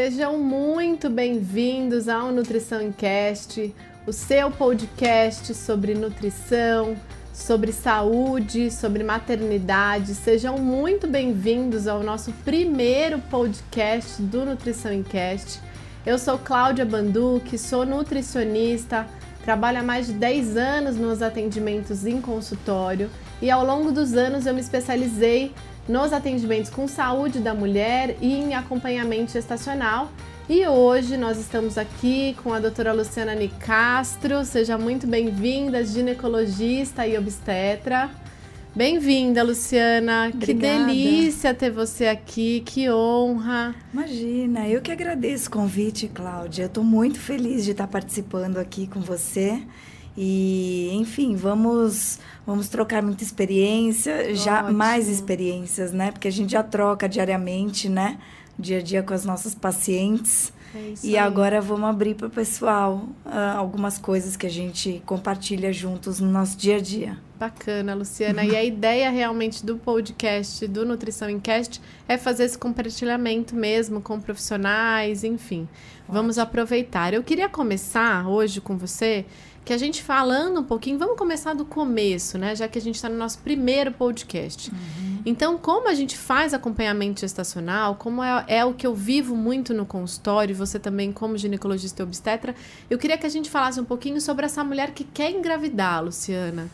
Sejam muito bem-vindos ao Nutrição em Cast, o seu podcast sobre nutrição, sobre saúde, sobre maternidade. Sejam muito bem-vindos ao nosso primeiro podcast do Nutrição em Cast. Eu sou Cláudia Banduque, sou nutricionista, trabalho há mais de 10 anos nos atendimentos em consultório e ao longo dos anos eu me especializei nos atendimentos com saúde da mulher e em acompanhamento gestacional. E hoje nós estamos aqui com a doutora Luciana Nicastro. Seja muito bem-vinda, ginecologista e obstetra. Bem-vinda, Luciana. Obrigada. Que delícia ter você aqui, que honra. Imagina, eu que agradeço o convite, Cláudia. Estou muito feliz de estar participando aqui com você. E, enfim, vamos vamos trocar muita experiência, já Ótimo. mais experiências, né? Porque a gente já troca diariamente, né? Dia a dia com as nossas pacientes. É e aí. agora vamos abrir para o pessoal uh, algumas coisas que a gente compartilha juntos no nosso dia a dia. Bacana, Luciana. e a ideia realmente do podcast, do Nutrição em Cast, é fazer esse compartilhamento mesmo com profissionais, enfim. Vamos aproveitar. Eu queria começar hoje com você que a gente falando um pouquinho, vamos começar do começo, né? Já que a gente está no nosso primeiro podcast. Uhum. Então, como a gente faz acompanhamento gestacional, como é, é, o que eu vivo muito no consultório, você também como ginecologista e obstetra, eu queria que a gente falasse um pouquinho sobre essa mulher que quer engravidar, Luciana.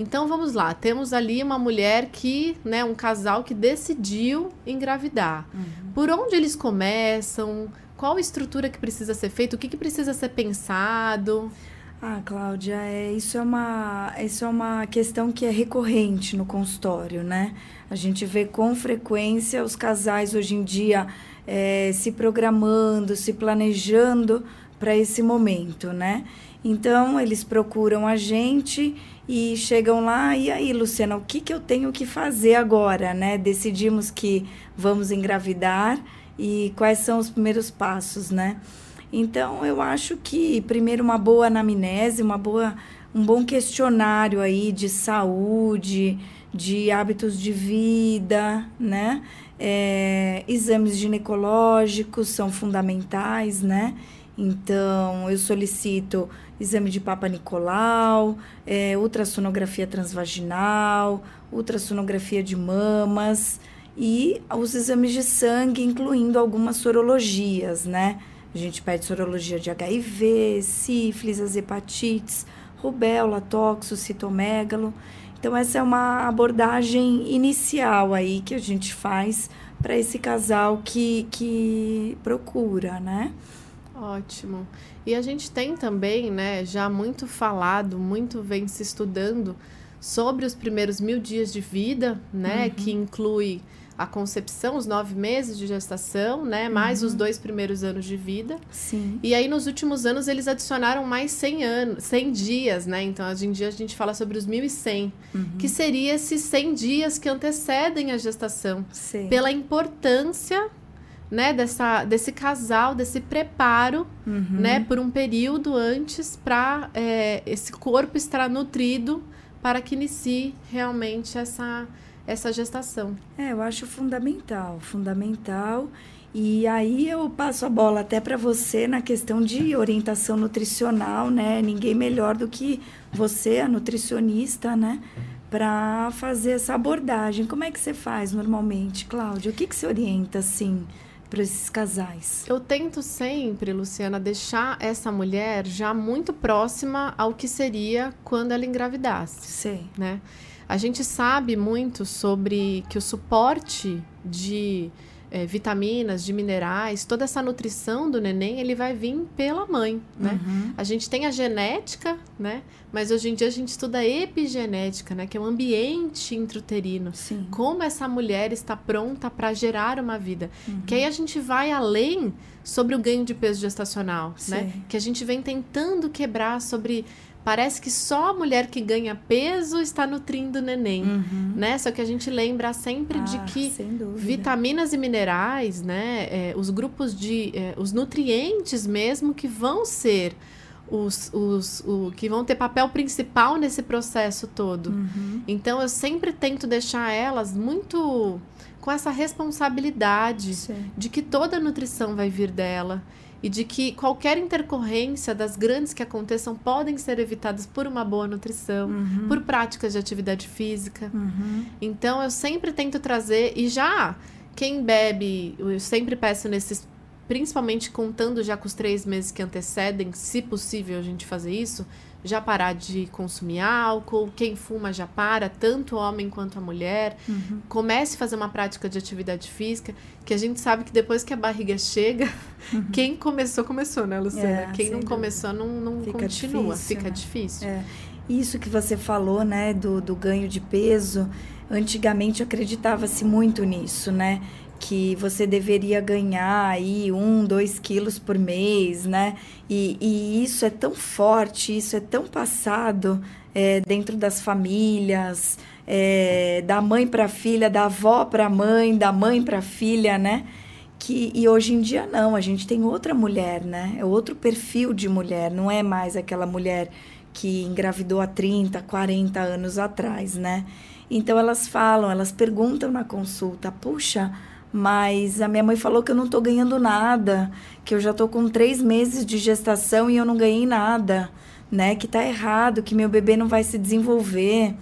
Então, vamos lá. Temos ali uma mulher que, né, um casal que decidiu engravidar. Uhum. Por onde eles começam? Qual estrutura que precisa ser feita? O que, que precisa ser pensado? Ah, Cláudia, é, isso, é uma, isso é uma questão que é recorrente no consultório, né? A gente vê com frequência os casais hoje em dia é, se programando, se planejando para esse momento, né? Então, eles procuram a gente e chegam lá, e aí, Luciana, o que, que eu tenho que fazer agora, né? Decidimos que vamos engravidar e quais são os primeiros passos, né? Então, eu acho que, primeiro, uma boa anamnese, uma boa, um bom questionário aí de saúde, de hábitos de vida, né? É, exames ginecológicos são fundamentais, né? Então, eu solicito exame de Papa Nicolau, é, ultrassonografia transvaginal, ultrassonografia de mamas e os exames de sangue, incluindo algumas sorologias, né? A gente pede sorologia de HIV, sífilis, as hepatites, rubéola, toxo, citomegalo. Então, essa é uma abordagem inicial aí que a gente faz para esse casal que, que procura, né? Ótimo. E a gente tem também, né, já muito falado, muito vem se estudando sobre os primeiros mil dias de vida, né, uhum. que inclui a concepção, os nove meses de gestação, né? Mais uhum. os dois primeiros anos de vida. Sim. E aí, nos últimos anos, eles adicionaram mais 100 anos, 100 dias, né? Então, hoje em dia, a gente fala sobre os 1.100, uhum. que seria esses 100 dias que antecedem a gestação. Sim. Pela importância né, dessa, desse casal, desse preparo, uhum. né, por um período antes para é, esse corpo estar nutrido para que inicie realmente essa essa gestação. É, eu acho fundamental, fundamental. E aí eu passo a bola até para você na questão de orientação nutricional, né? Ninguém melhor do que você, a nutricionista, né? Para fazer essa abordagem. Como é que você faz normalmente, Cláudia? O que, que você orienta, assim, para esses casais? Eu tento sempre, Luciana, deixar essa mulher já muito próxima ao que seria quando ela engravidasse. Sei. Né? A gente sabe muito sobre que o suporte de é, vitaminas, de minerais, toda essa nutrição do neném, ele vai vir pela mãe, né? Uhum. A gente tem a genética, né? Mas hoje em dia a gente estuda a epigenética, né? Que é o ambiente intrauterino. Sim. Como essa mulher está pronta para gerar uma vida. Uhum. Que aí a gente vai além sobre o ganho de peso gestacional, né? Sim. né? Que a gente vem tentando quebrar sobre parece que só a mulher que ganha peso está nutrindo o neném, uhum. né? Só que a gente lembra sempre ah, de que vitaminas e minerais, né? É, os grupos de, é, os nutrientes mesmo que vão ser os, os o, que vão ter papel principal nesse processo todo. Uhum. Então eu sempre tento deixar elas muito com essa responsabilidade Sim. de que toda a nutrição vai vir dela e de que qualquer intercorrência das grandes que aconteçam podem ser evitadas por uma boa nutrição, Uhum. por práticas de atividade física. Uhum. Então eu sempre tento trazer e já quem bebe, eu sempre peço nesses principalmente contando já com os três meses que antecedem, se possível a gente fazer isso, já parar de consumir álcool, quem fuma já para, tanto o homem quanto a mulher. Uhum. Comece a fazer uma prática de atividade física, que a gente sabe que depois que a barriga chega, quem começou, começou, né, Luciana? Uhum. É, quem não dúvida. começou não, não Fica continua, difícil, fica né? difícil. É. Isso que você falou, né, do, do ganho de peso, antigamente acreditava-se muito nisso, né? Que você deveria ganhar aí um, dois quilos por mês, né? E, e isso é tão forte, isso é tão passado é, dentro das famílias, é, da mãe para filha, da avó para mãe, da mãe para filha, né? que e hoje em dia não, a gente tem outra mulher, né? É outro perfil de mulher, não é mais aquela mulher que engravidou há 30, 40 anos atrás, né? Então elas falam, elas perguntam na consulta, puxa, mas a minha mãe falou que eu não tô ganhando nada, que eu já tô com três meses de gestação e eu não ganhei nada, né? Que tá errado, que meu bebê não vai se desenvolver.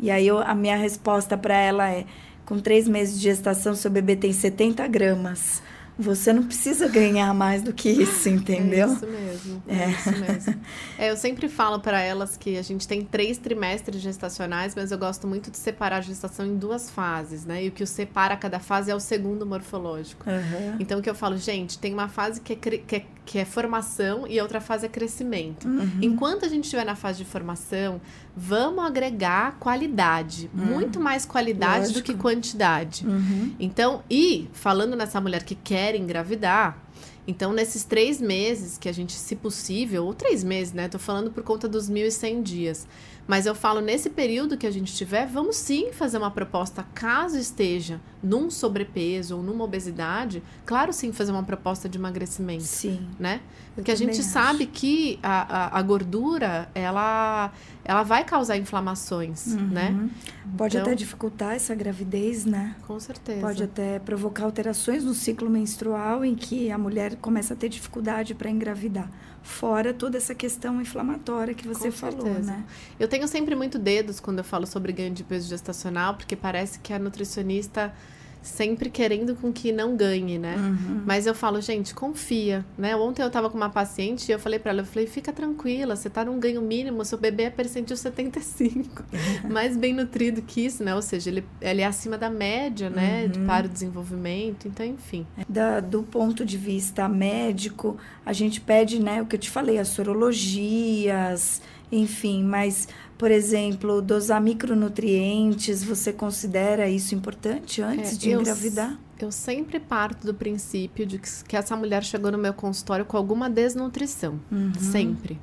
E aí eu, a minha resposta para ela é: com três meses de gestação, seu bebê tem 70 gramas. Você não precisa ganhar mais do que isso, entendeu? É isso mesmo. É, É. isso mesmo. É, eu sempre falo para elas que a gente tem três trimestres gestacionais, mas eu gosto muito de separar a gestação em duas fases, né? E o que o separa cada fase é o segundo morfológico. Aham. Então, o que eu falo, gente, tem uma fase que é, que é, que é formação e a outra fase é crescimento. Uhum. Enquanto a gente estiver na fase de formação, vamos agregar qualidade. Muito mais qualidade do que Lógico. quantidade. Uhum. Então, e falando nessa mulher que quer engravidar, então nesses três meses que a gente, se possível, ou três meses, né? Tô falando por conta dos 1.100 dias. Mas eu falo, nesse período que a gente tiver, vamos sim fazer uma proposta, caso esteja num sobrepeso ou numa obesidade, claro sim fazer uma proposta de emagrecimento Sim. né? Porque a gente acho. sabe que a, a, a gordura, ela, ela vai causar inflamações, né? Uhum. Pode Então- até dificultar essa gravidez, né? Com certeza. Pode até provocar alterações no ciclo menstrual em que a mulher começa a ter dificuldade para engravidar. Fora toda essa questão inflamatória que você Com falou, certeza. né? Eu tenho sempre muito dedos quando eu falo sobre ganho de peso gestacional, porque parece que a nutricionista sempre querendo com que não ganhe, né? Uhum. Mas eu falo, gente, confia, né? Ontem eu tava com uma paciente e eu falei pra ela, eu falei, fica tranquila, você tá num ganho mínimo, seu bebê é percentil 75. Mais bem nutrido que isso, né? Ou seja, ele, ele é acima da média, né? Uhum. Para o desenvolvimento, então, enfim. Da- do ponto de vista médico, a gente pede, né, o que eu te falei, as sorologias, enfim, mas, por exemplo, dosar micronutrientes, você considera isso importante antes É, de eu engravidar? Eu sempre parto do princípio de que, que essa mulher chegou no meu consultório com alguma desnutrição. Uhum. Sempre.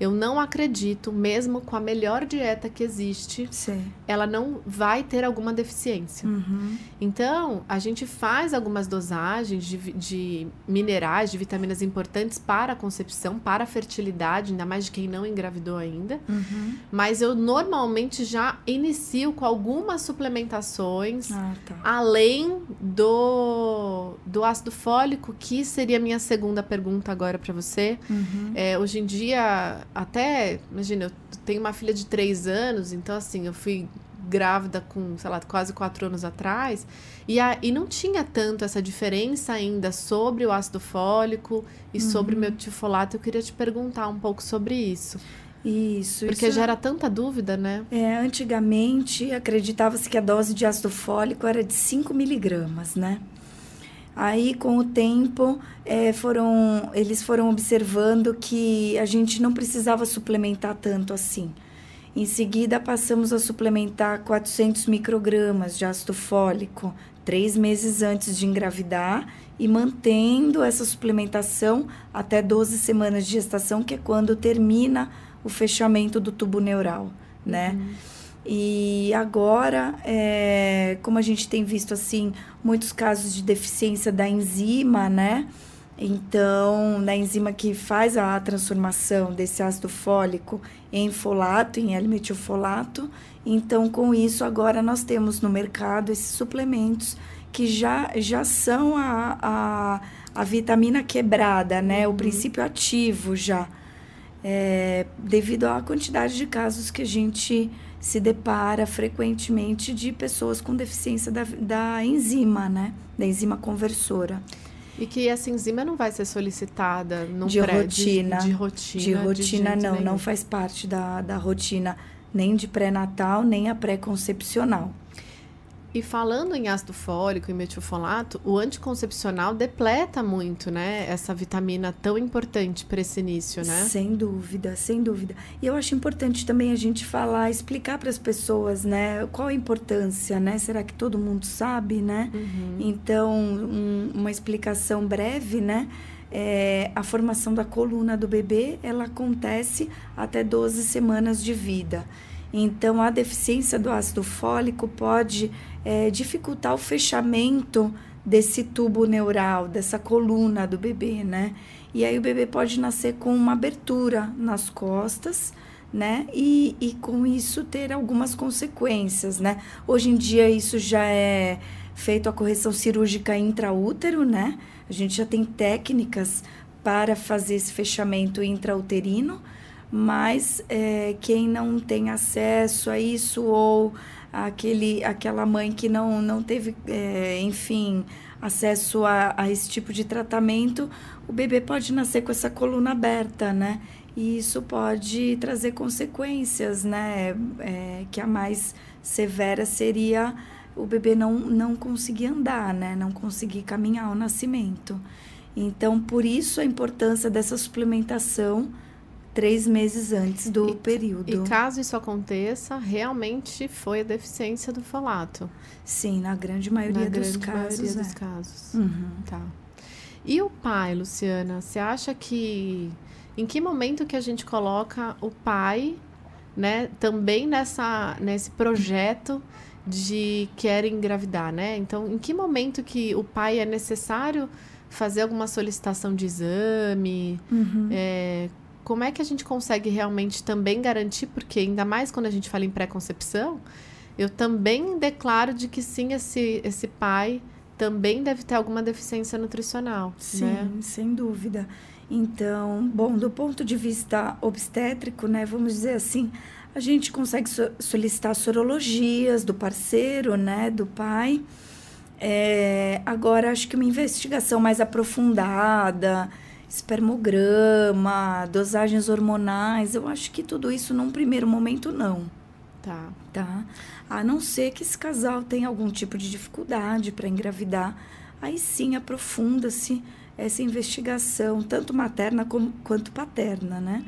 Eu não acredito, mesmo com a melhor dieta que existe, Sim. ela não vai ter alguma deficiência. Uhum. Então, a gente faz algumas dosagens de, de minerais, de vitaminas importantes para a concepção, para a fertilidade, ainda mais de quem não engravidou ainda. Uhum. Mas eu normalmente já inicio com algumas suplementações. Ah, tá. Além do, do ácido fólico, que seria a minha segunda pergunta agora para você. Uhum. É, hoje em dia, até, imagina, eu tenho uma filha de três anos, então assim, eu fui grávida com, sei lá, quase quatro anos atrás, e, a, e não tinha tanto essa diferença ainda sobre o ácido fólico e sobre o meu tifolato. Eu queria te perguntar um pouco sobre isso. Isso. Porque isso gera tanta dúvida, né? É, antigamente acreditava-se que a dose de ácido fólico era de 5 miligramas, né? Aí, com o tempo, é, foram, eles foram observando que a gente não precisava suplementar tanto assim. Em seguida, passamos a suplementar 400 microgramas de ácido fólico, três meses antes de engravidar, e mantendo essa suplementação até 12 semanas de gestação, que é quando termina o fechamento do tubo neural, né? E agora, é, como a gente tem visto assim muitos casos de deficiência da enzima, né? Então, na enzima que faz a transformação desse ácido fólico em folato, em L-metilfolato. Então, com isso, agora nós temos no mercado esses suplementos que já, já são a, a, a vitamina quebrada, né? Uhum. O princípio ativo já. É, devido à quantidade de casos que a gente se depara frequentemente de pessoas com deficiência da, da enzima, né? Da enzima conversora. E que essa enzima não vai ser solicitada num de pré, rotina. De, de, rotina. De rotina, de não. Nenhum. Não faz parte da, da rotina nem de pré-natal, nem a pré-concepcional. E falando em ácido fólico e metilfolato, o anticoncepcional depleta muito, né? Essa vitamina tão importante para esse início, né? Sem dúvida, sem dúvida. E eu acho importante também a gente falar, explicar para as pessoas, né? Qual a importância, né? Será que todo mundo sabe, né? Uhum. Então, um, uma explicação breve, né? É, a formação da coluna do bebê, ela acontece até 12 semanas de vida. Então, a deficiência do ácido fólico pode é, dificultar o fechamento desse tubo neural, dessa coluna do bebê, né? E aí o bebê pode nascer com uma abertura nas costas, né? E, e com isso ter algumas consequências, né? Hoje em dia isso já é feito a correção cirúrgica intraútero, né? A gente já tem técnicas para fazer esse fechamento intrauterino, mas é, quem não tem acesso a isso ou aquele, aquela mãe que não, não teve, é, enfim, acesso a, a esse tipo de tratamento, o bebê pode nascer com essa coluna aberta, né? E isso pode trazer consequências, né? É, que a mais severa seria o bebê não, não conseguir andar, né? Não conseguir caminhar ao nascimento. Então, por isso a importância dessa suplementação três meses antes do e, período. E caso isso aconteça, realmente foi a deficiência do folato? Sim, na grande maioria na dos grande casos. Maioria é. dos casos. Uhum. Tá. E o pai, Luciana, você acha que em que momento que a gente coloca o pai, né, também nessa nesse projeto de quer engravidar, né? Então, em que momento que o pai é necessário fazer alguma solicitação de exame? Uhum. É, como é que a gente consegue realmente também garantir, porque ainda mais quando a gente fala em pré-concepção, eu também declaro de que sim, esse, esse pai também deve ter alguma deficiência nutricional. Sim, né? sem dúvida. Então, bom, do ponto de vista obstétrico, né, vamos dizer assim, a gente consegue so solicitar sorologias do parceiro, né, do pai. É, agora, acho que uma investigação mais aprofundada, espermograma, dosagens hormonais, eu acho que tudo isso num primeiro momento não. Tá. Tá? A não ser que esse casal tenha algum tipo de dificuldade para engravidar, aí sim aprofunda-se essa investigação, tanto materna como, quanto paterna, né?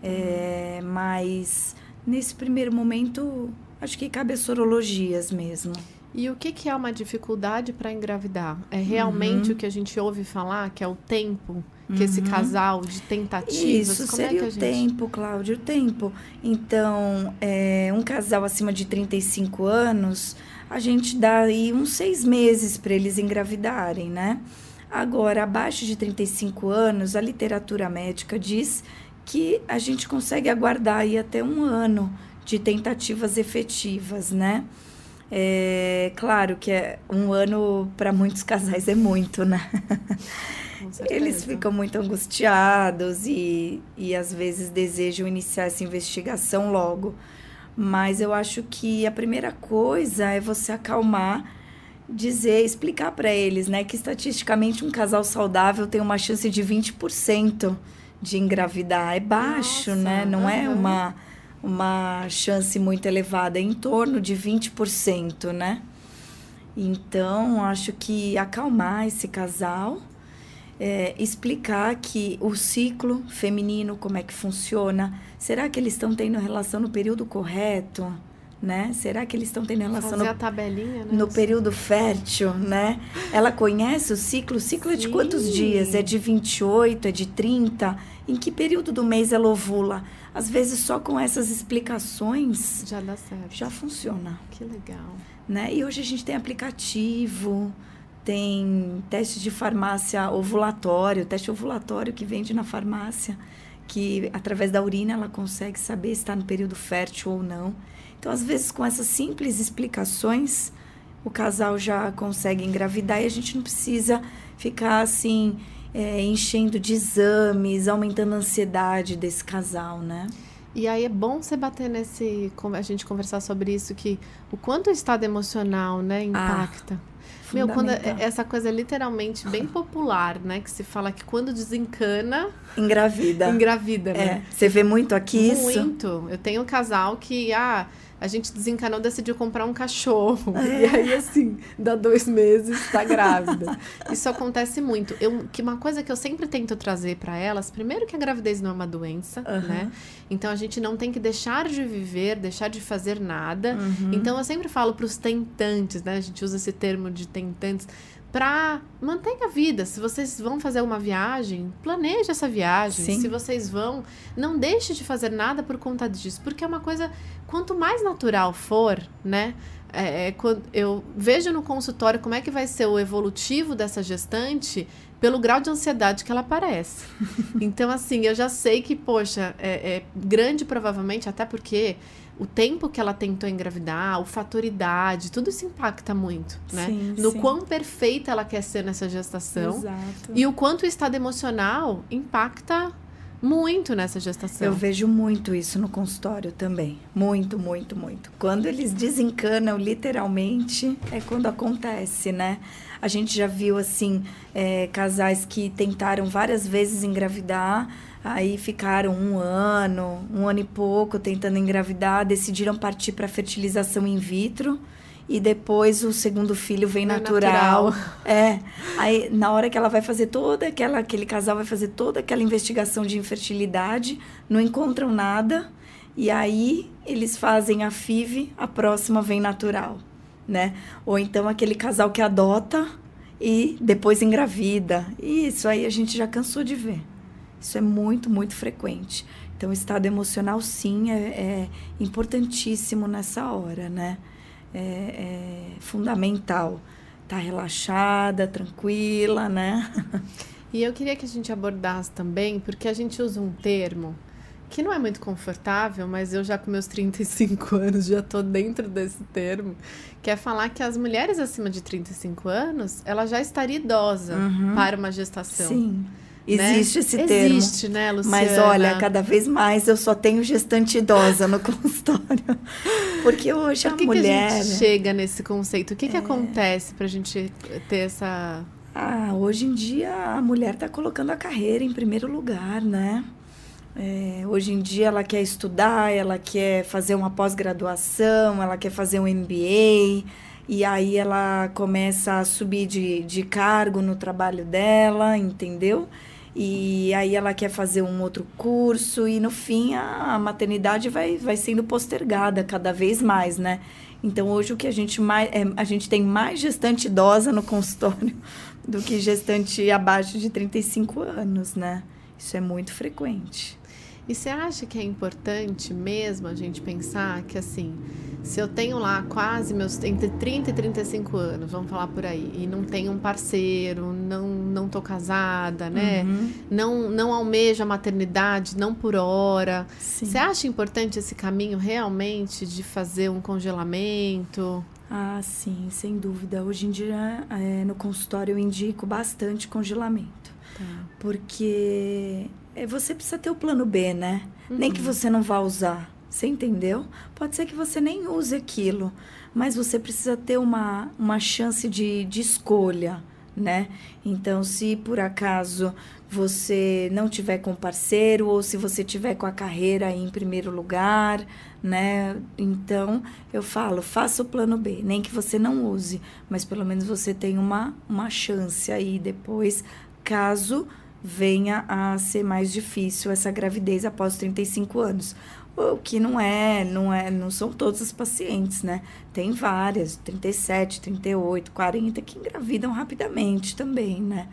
É, mas nesse primeiro momento, acho que cabe as sorologias mesmo. E o que, que é uma dificuldade para engravidar? É realmente uhum. o que a gente ouve falar, que é o tempo que uhum. esse casal de tentativas. Isso como seria é que o gente... tempo, Cláudio, o tempo. Então, é, um casal acima de 35 anos, a gente dá aí uns seis meses para eles engravidarem, né? Agora, abaixo de 35 anos, a literatura médica diz que a gente consegue aguardar aí até um ano de tentativas efetivas, né? É claro que é um ano para muitos casais é muito, né? Eles ficam muito angustiados e, e às vezes desejam iniciar essa investigação logo. Mas eu acho que a primeira coisa é você acalmar, dizer, explicar para eles, né, que estatisticamente um casal saudável tem uma chance de 20% de engravidar. É baixo, Nossa, né? Não uhum. é uma uma chance muito elevada, em torno de 20%, né? Então, acho que acalmar esse casal, é, explicar que o ciclo feminino, como é que funciona, será que eles estão tendo relação no período correto? Né? Será que eles estão tendo relação Fazer no, a tabelinha, né? no período fértil, né? Ela conhece o ciclo? O ciclo Sim. é de quantos dias? É de 28, é de 30? Em que período do mês ela ovula? Às vezes só com essas explicações já dá certo. Já funciona. Que legal. Né? E hoje a gente tem aplicativo, tem teste de farmácia ovulatório, teste ovulatório que vende na farmácia, que através da urina ela consegue saber se está no período fértil ou não. Então, às vezes, com essas simples explicações, o casal já consegue engravidar e a gente não precisa ficar assim, é, enchendo de exames, aumentando a ansiedade desse casal, né? E aí é bom você bater nesse. a gente conversar sobre isso, que o quanto o estado emocional, né, ah, impacta. Ah. Meu, quando é, essa coisa é literalmente bem popular, né? Que se fala que quando desencana. Engravida. Engravida, né? É. Você vê muito aqui muito. isso? Muito. Eu tenho um casal que, ah, a gente desencanou, decidiu comprar um cachorro. É. E aí, assim, dá dois meses, tá grávida. Isso acontece muito. Eu, que uma coisa que eu sempre tento trazer para elas, primeiro que a gravidez não é uma doença, uhum. né? Então a gente não tem que deixar de viver, deixar de fazer nada. Uhum. Então eu sempre falo para os tentantes, né? A gente usa esse termo de tentantes para manter a vida. Se vocês vão fazer uma viagem, planeje essa viagem. Sim. Se vocês vão, não deixe de fazer nada por conta disso, porque é uma coisa quanto mais natural for, né? É, é, eu vejo no consultório como é que vai ser o evolutivo dessa gestante pelo grau de ansiedade que ela aparece. então, assim, eu já sei que, poxa, é, é grande provavelmente, até porque o tempo que ela tentou engravidar, o fator idade, tudo isso impacta muito, né? Sim, no sim. quão perfeita ela quer ser nessa gestação. Exato. E o quanto o estado emocional impacta muito nessa gestação. Eu vejo muito isso no consultório também. Muito, muito, muito. Quando eles desencanam, literalmente, é quando acontece, né? A gente já viu, assim, é, casais que tentaram várias vezes engravidar Aí ficaram um ano, um ano e pouco tentando engravidar, decidiram partir para fertilização in vitro e depois o segundo filho vem natural. natural. É. Aí na hora que ela vai fazer toda aquela aquele casal vai fazer toda aquela investigação de infertilidade, não encontram nada e aí eles fazem a FIV, a próxima vem natural, né? Ou então aquele casal que adota e depois engravida. E isso aí a gente já cansou de ver. Isso é muito, muito frequente. Então, o estado emocional, sim, é, é importantíssimo nessa hora, né? É, é fundamental. Tá relaxada, tranquila, né? E eu queria que a gente abordasse também, porque a gente usa um termo que não é muito confortável, mas eu já com meus 35 anos já tô dentro desse termo, que é falar que as mulheres acima de 35 anos, ela já estaria idosa uhum. para uma gestação. Sim. Existe né? esse termo. Existe, né, Luciana? Mas olha, cada vez mais eu só tenho gestante idosa no consultório. Porque hoje Por que a mulher. Que a gente chega nesse conceito? O que, é... que acontece para a gente ter essa. Ah, hoje em dia a mulher está colocando a carreira em primeiro lugar, né? É, hoje em dia ela quer estudar, ela quer fazer uma pós-graduação, ela quer fazer um MBA e aí ela começa a subir de, de cargo no trabalho dela, entendeu? E aí ela quer fazer um outro curso e no fim a, maternidade vai, vai sendo postergada cada vez mais, né? Então hoje o que a gente mais é, a gente tem mais gestante idosa no consultório do que gestante abaixo de 35 anos, né? Isso é muito frequente. E você acha que é importante mesmo a gente pensar que assim, se eu tenho lá quase meus entre 30 e 35 anos, vamos falar por aí, e não tenho um parceiro, não não tô casada, né? Uhum. Não não almejo a maternidade, não por hora. Sim. Você acha importante esse caminho realmente de fazer um congelamento? Ah, sim, sem dúvida. Hoje em dia, é, no consultório, eu indico bastante congelamento. Tá. Porque você precisa ter o plano B, né? Uhum. Nem que uhum. você não vá usar. Você entendeu? Pode ser que você nem use aquilo, mas você precisa ter uma, uma chance de, de escolha, né? Então, se por acaso você não tiver com parceiro ou se você tiver com a carreira em primeiro lugar, né? Então, eu falo, faça o plano B, nem que você não use, mas pelo menos você tem uma, uma chance aí depois, caso venha a ser mais difícil essa gravidez após 35 anos. O que não é, não é, não são todos os pacientes, né? Tem várias, 37, 38, 40 que engravidam rapidamente também, né?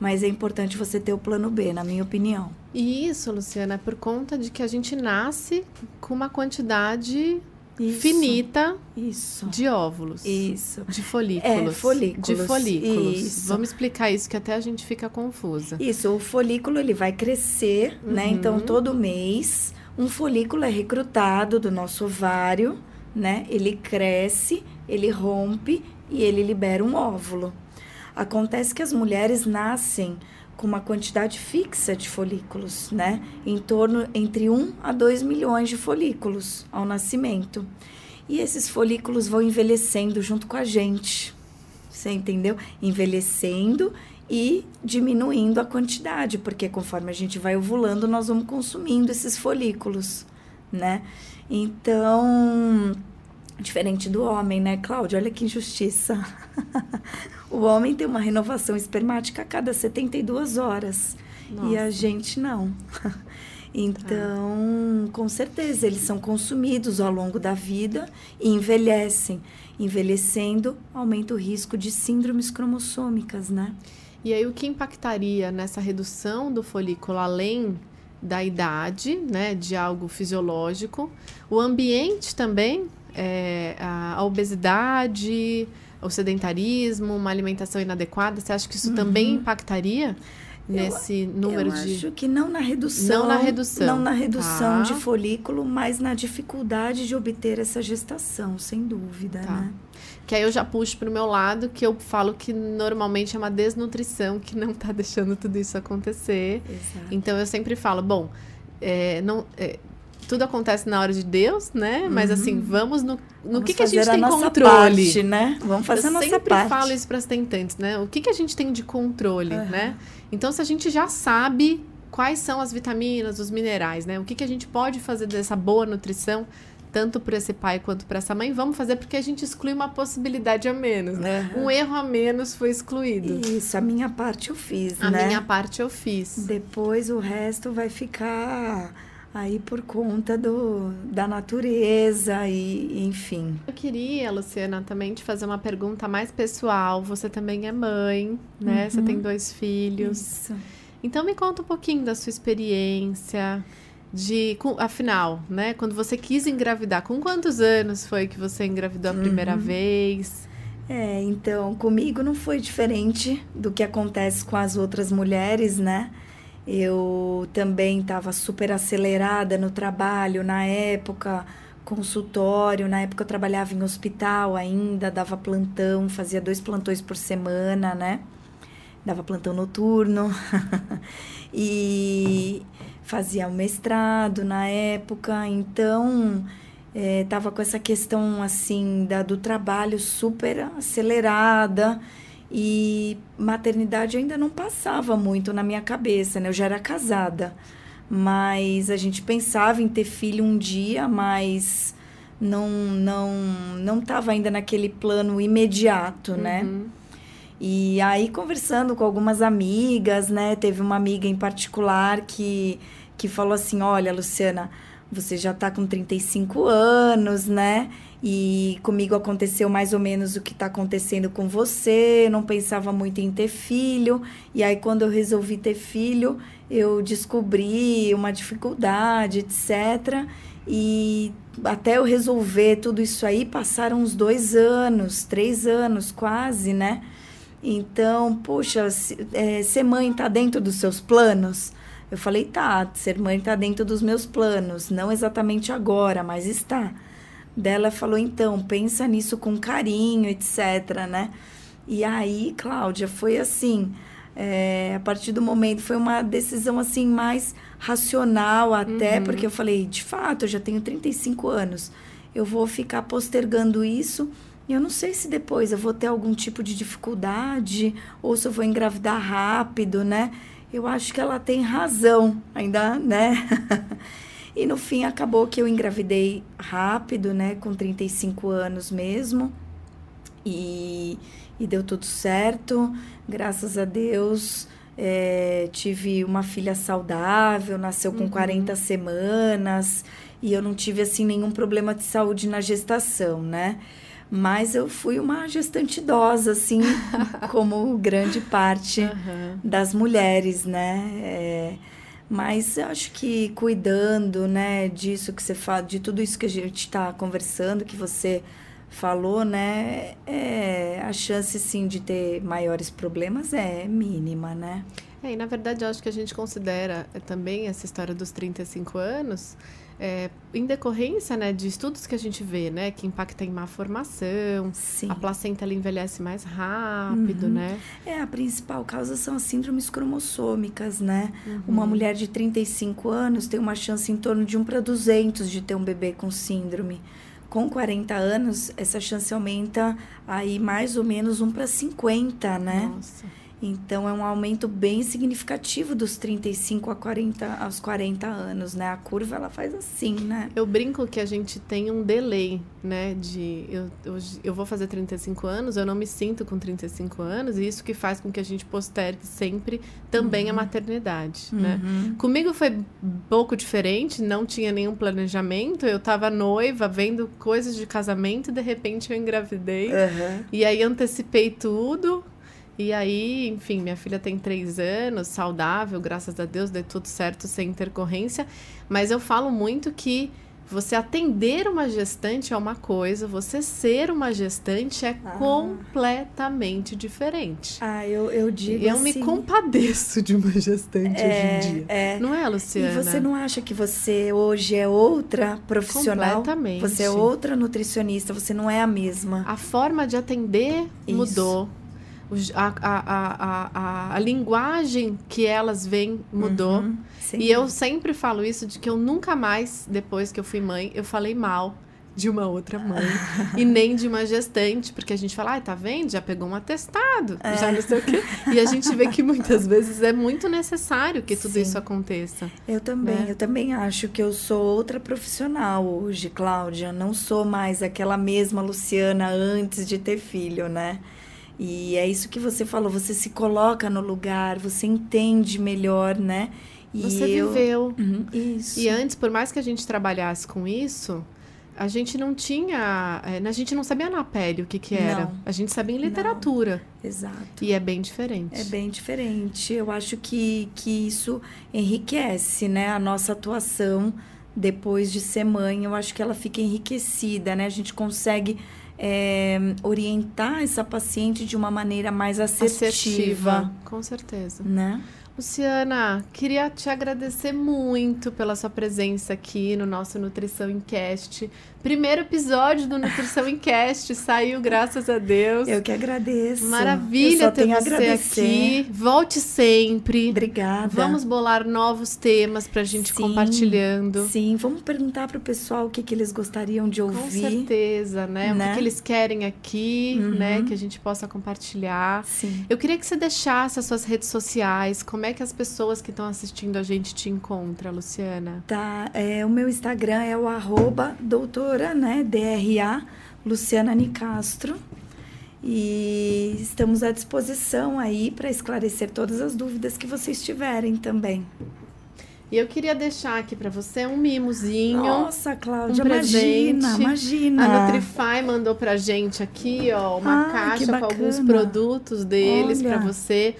Mas é importante você ter o plano B, na minha opinião. E isso, Luciana, é por conta de que a gente nasce com uma quantidade isso, finita isso. de óvulos. Isso. De folículos. É, folículos. De folículos. Isso. Vamos explicar isso que até a gente fica confusa. Isso, o folículo ele vai crescer, né? uhum. né? Então todo mês um folículo é recrutado do nosso ovário, né? Ele cresce, ele rompe e ele libera um óvulo. Acontece que as mulheres nascem com uma quantidade fixa de folículos, né? Em torno entre 1 a 2 milhões de folículos ao nascimento. E esses folículos vão envelhecendo junto com a gente. Você entendeu? Envelhecendo e diminuindo a quantidade, porque conforme a gente vai ovulando, nós vamos consumindo esses folículos, né? Então, Diferente do homem, né, Cláudia? Olha que injustiça. o homem tem uma renovação espermática a cada 72 horas. Nossa. E a gente não. Então, ah. com certeza, eles são consumidos ao longo da vida e envelhecem. Envelhecendo, aumenta o risco de síndromes cromossômicas, né? E aí, o que impactaria nessa redução do folículo, além da idade, né, de algo fisiológico? O ambiente também é, a, obesidade, o sedentarismo, uma alimentação inadequada, você acha que isso uhum. também impactaria? nesse eu, número eu de. acho que não na redução. Não na redução. Não na redução tá. de folículo, mas na dificuldade de obter essa gestação, sem dúvida, tá. né? Que aí eu já puxo para o meu lado, que eu falo que normalmente é uma desnutrição que não está deixando tudo isso acontecer. Exato. Então eu sempre falo, bom, é, não, é, tudo acontece na hora de Deus, né? Mas assim, uhum. vamos no, no que, que a gente a tem controle. Parte, né? Vamos fazer Eu a nossa parte. Eu sempre falo isso para as tentantes, né? O que, que a gente tem de controle, uhum. né? Então, se a gente já sabe quais são as vitaminas, os minerais, né? O que, que a gente pode fazer dessa boa nutrição, tanto para esse pai quanto para essa mãe, vamos fazer porque a gente exclui uma possibilidade a menos, né? Uhum. Um erro a menos foi excluído. Isso, a minha parte eu fiz, a né? A minha parte eu fiz. Depois o resto vai ficar aí por conta do, da natureza e enfim. Eu queria, Luciana, também te fazer uma pergunta mais pessoal. Você também é mãe, né? Uhum. Você tem dois filhos. Isso. Então me conta um pouquinho da sua experiência de, afinal, né? Quando você quis engravidar, com quantos anos foi que você engravidou a primeira uhum. vez? É, então comigo não foi diferente do que acontece com as outras mulheres, né? Eu também estava super acelerada no trabalho na época, consultório. Na época eu trabalhava em hospital ainda, dava plantão, fazia dois plantões por semana, né? Dava plantão noturno. e fazia o mestrado na época, então estava é, com essa questão assim da, do trabalho super acelerada e maternidade ainda não passava muito na minha cabeça, né? Eu já era casada, mas a gente pensava em ter filho um dia, mas não não não estava ainda naquele plano imediato, né? uhum. né? E aí conversando com algumas amigas, né? Teve uma amiga em particular que que falou assim: "Olha, Luciana, você já está com 35 anos, né? E comigo aconteceu mais ou menos o que está acontecendo com você. Não pensava muito em ter filho. E aí, quando eu resolvi ter filho, eu descobri uma dificuldade, etc. E até eu resolver tudo isso aí, passaram uns dois anos, três anos quase, né? Então, poxa, é, ser mãe está dentro dos seus planos? Eu falei, tá, ser mãe está dentro dos meus planos, não exatamente agora, mas está. Dela falou, então, pensa nisso com carinho, etc, né? E aí, Cláudia, foi assim, é, a partir do momento, foi uma decisão assim mais racional até, uhum. porque eu falei, de fato, eu já tenho 35 anos, eu vou ficar postergando isso e eu não sei se depois eu vou ter algum tipo de dificuldade ou se eu vou engravidar rápido, né? eu acho que ela tem razão, ainda, né? e no fim acabou que eu engravidei rápido, né? Com 35 anos mesmo. E, e deu tudo certo, graças a Deus. É, tive uma filha saudável, nasceu com uhum. 40 semanas e eu não tive assim nenhum problema de saúde na gestação, né? Mas eu fui uma gestante idosa, assim, como grande parte uhum. das mulheres, né? É, Mas eu acho que cuidando, né, disso que você fala, de tudo isso que a gente está conversando, que você falou, né, é, a chance sim de ter maiores problemas é mínima, né? É, e na verdade eu acho que a gente considera é, também essa história dos 35 anos é, em decorrência né, de estudos que a gente vê, né, que impacta em má formação, Sim. a placenta ela envelhece mais rápido, uhum. né? É, a principal causa são as síndromes cromossômicas, né? Uhum. Uma mulher de 35 anos tem uma chance em torno de 1 para 200 de ter um bebê com síndrome. Com 40 anos, essa chance aumenta aí mais ou menos 1 para 50, né? Nossa. Então é um aumento bem significativo dos 35 a 40 aos 40 anos, né? A curva ela faz assim, né? Eu brinco que a gente tem um delay, né? De eu, eu, eu vou fazer 35 anos, eu não me sinto com 35 anos, e isso que faz com que a gente postergue sempre também uhum. a maternidade, né? uhum. né? Comigo foi um pouco diferente, não tinha nenhum planejamento, eu tava noiva, vendo coisas de casamento, e de repente eu engravidei. Uhum. E aí antecipei tudo, e aí, enfim, minha filha tem três anos, saudável, graças a Deus, deu tudo certo sem intercorrência. Mas eu falo muito que você atender uma gestante é uma coisa, você ser uma gestante é ah. completamente diferente. Ah, eu, eu digo e eu assim... me compadeço de uma gestante é, hoje em dia. É. Não é, Luciana? E você não acha que você hoje é outra profissional? Completamente. Você é outra nutricionista, você não é a mesma. A forma de atender Isso. mudou a, a, a, a, linguagem que elas veem mudou. Uhum, e eu sempre falo isso de que eu nunca mais, depois que eu fui mãe, eu falei mal de uma outra mãe e nem de uma gestante, porque a gente fala, ai, tá vendo? Já pegou um atestado, é. já não sei o quê. E a gente vê que muitas vezes é muito necessário que tudo Sim. isso aconteça. Eu também, né? eu também acho que eu sou outra profissional hoje, Cláudia. Não sou mais aquela mesma Luciana antes de ter filho, né? E é isso que você falou, você se coloca no lugar, você entende melhor, né? E você eu... viveu. Uhum, isso. E antes, por mais que a gente trabalhasse com isso, a gente não tinha. É, a gente não sabia na pele o que, que era. Não, a gente sabia em literatura. Não, exato. E é bem diferente. É bem diferente. Eu acho que, que isso enriquece né, a nossa atuação depois de ser mãe. Eu acho que ela fica enriquecida, né? A gente consegue é, orientar essa paciente de uma maneira mais assertiva. assertiva com certeza. Né? Luciana, queria te agradecer muito pela sua presença aqui no nosso Nutrição Encast. Primeiro episódio do Nutrição Encast saiu, graças a Deus. Eu que agradeço. Maravilha ter você aqui. Volte sempre. Obrigada. Vamos bolar novos temas para a gente sim, compartilhando. Sim, vamos perguntar para o pessoal o que, que eles gostariam de ouvir. Com certeza, né? né? O que, né? que, eles querem aqui, uhum. né? Que a gente possa compartilhar. Sim. Eu queria que você deixasse as suas redes sociais. Como é que as pessoas que estão assistindo a gente te encontram, Luciana? Tá, é, o meu Instagram é o arroba doutor doutora, né, DRA, Luciana Nicastro. E estamos à disposição aí para esclarecer todas as dúvidas que vocês tiverem também. E eu queria deixar aqui para você um mimozinho. Nossa, Cláudia, um imagina, imagina. A Nutrify mandou pra gente aqui, ó, uma ah, caixa com alguns produtos deles para você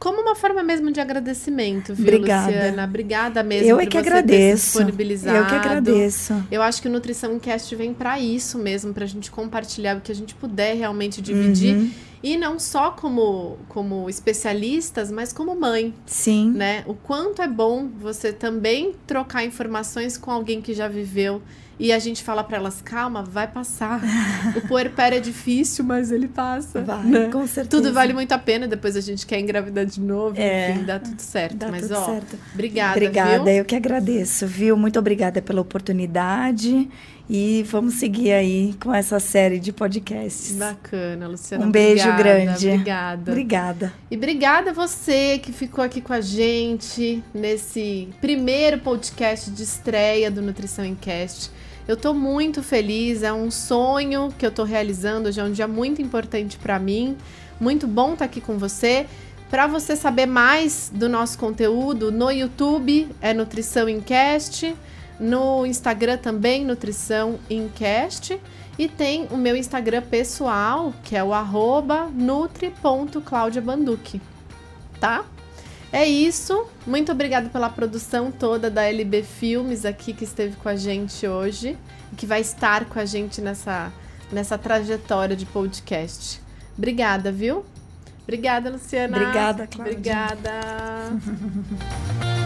como uma forma mesmo de agradecimento, viu, Obrigada. Luciana? Obrigada mesmo Eu é que agradeço. disponibilizado. Eu que agradeço. Eu acho que o Nutrição Cast vem para isso mesmo, para a gente compartilhar o que a gente puder realmente dividir. Uhum. E não só como, como especialistas, mas como mãe. Sim. Né? O quanto é bom você também trocar informações com alguém que já viveu e a gente fala para elas, calma, vai passar. o puerpério é difícil, mas ele passa. Vai, né? com certeza. Tudo vale muito a pena, depois a gente quer engravidar de novo, é, enfim, dá tudo certo. Dá mas, tudo ó, certo. obrigada, Obrigada, viu? eu que agradeço, viu? Muito obrigada pela oportunidade. E vamos seguir aí com essa série de podcasts. Bacana, Luciana. Um beijo obrigada, grande. Obrigada. Obrigada. E obrigada a você que ficou aqui com a gente nesse primeiro podcast de estreia do Nutrição em Cast. Eu estou muito feliz, é um sonho que eu estou realizando, hoje é um dia muito importante para mim. Muito bom estar tá aqui com você. Para você saber mais do nosso conteúdo, no YouTube é Nutrição Incast, no Instagram também Nutrição Incast e tem o meu Instagram pessoal, que é o arroba nutri.claudiabanduque, tá? É isso. Muito obrigada pela produção toda da LB Filmes aqui que esteve com a gente hoje e que vai estar com a gente nessa, nessa trajetória de podcast. Obrigada, viu? Obrigada, Luciana. Obrigada, Cláudia. Obrigada.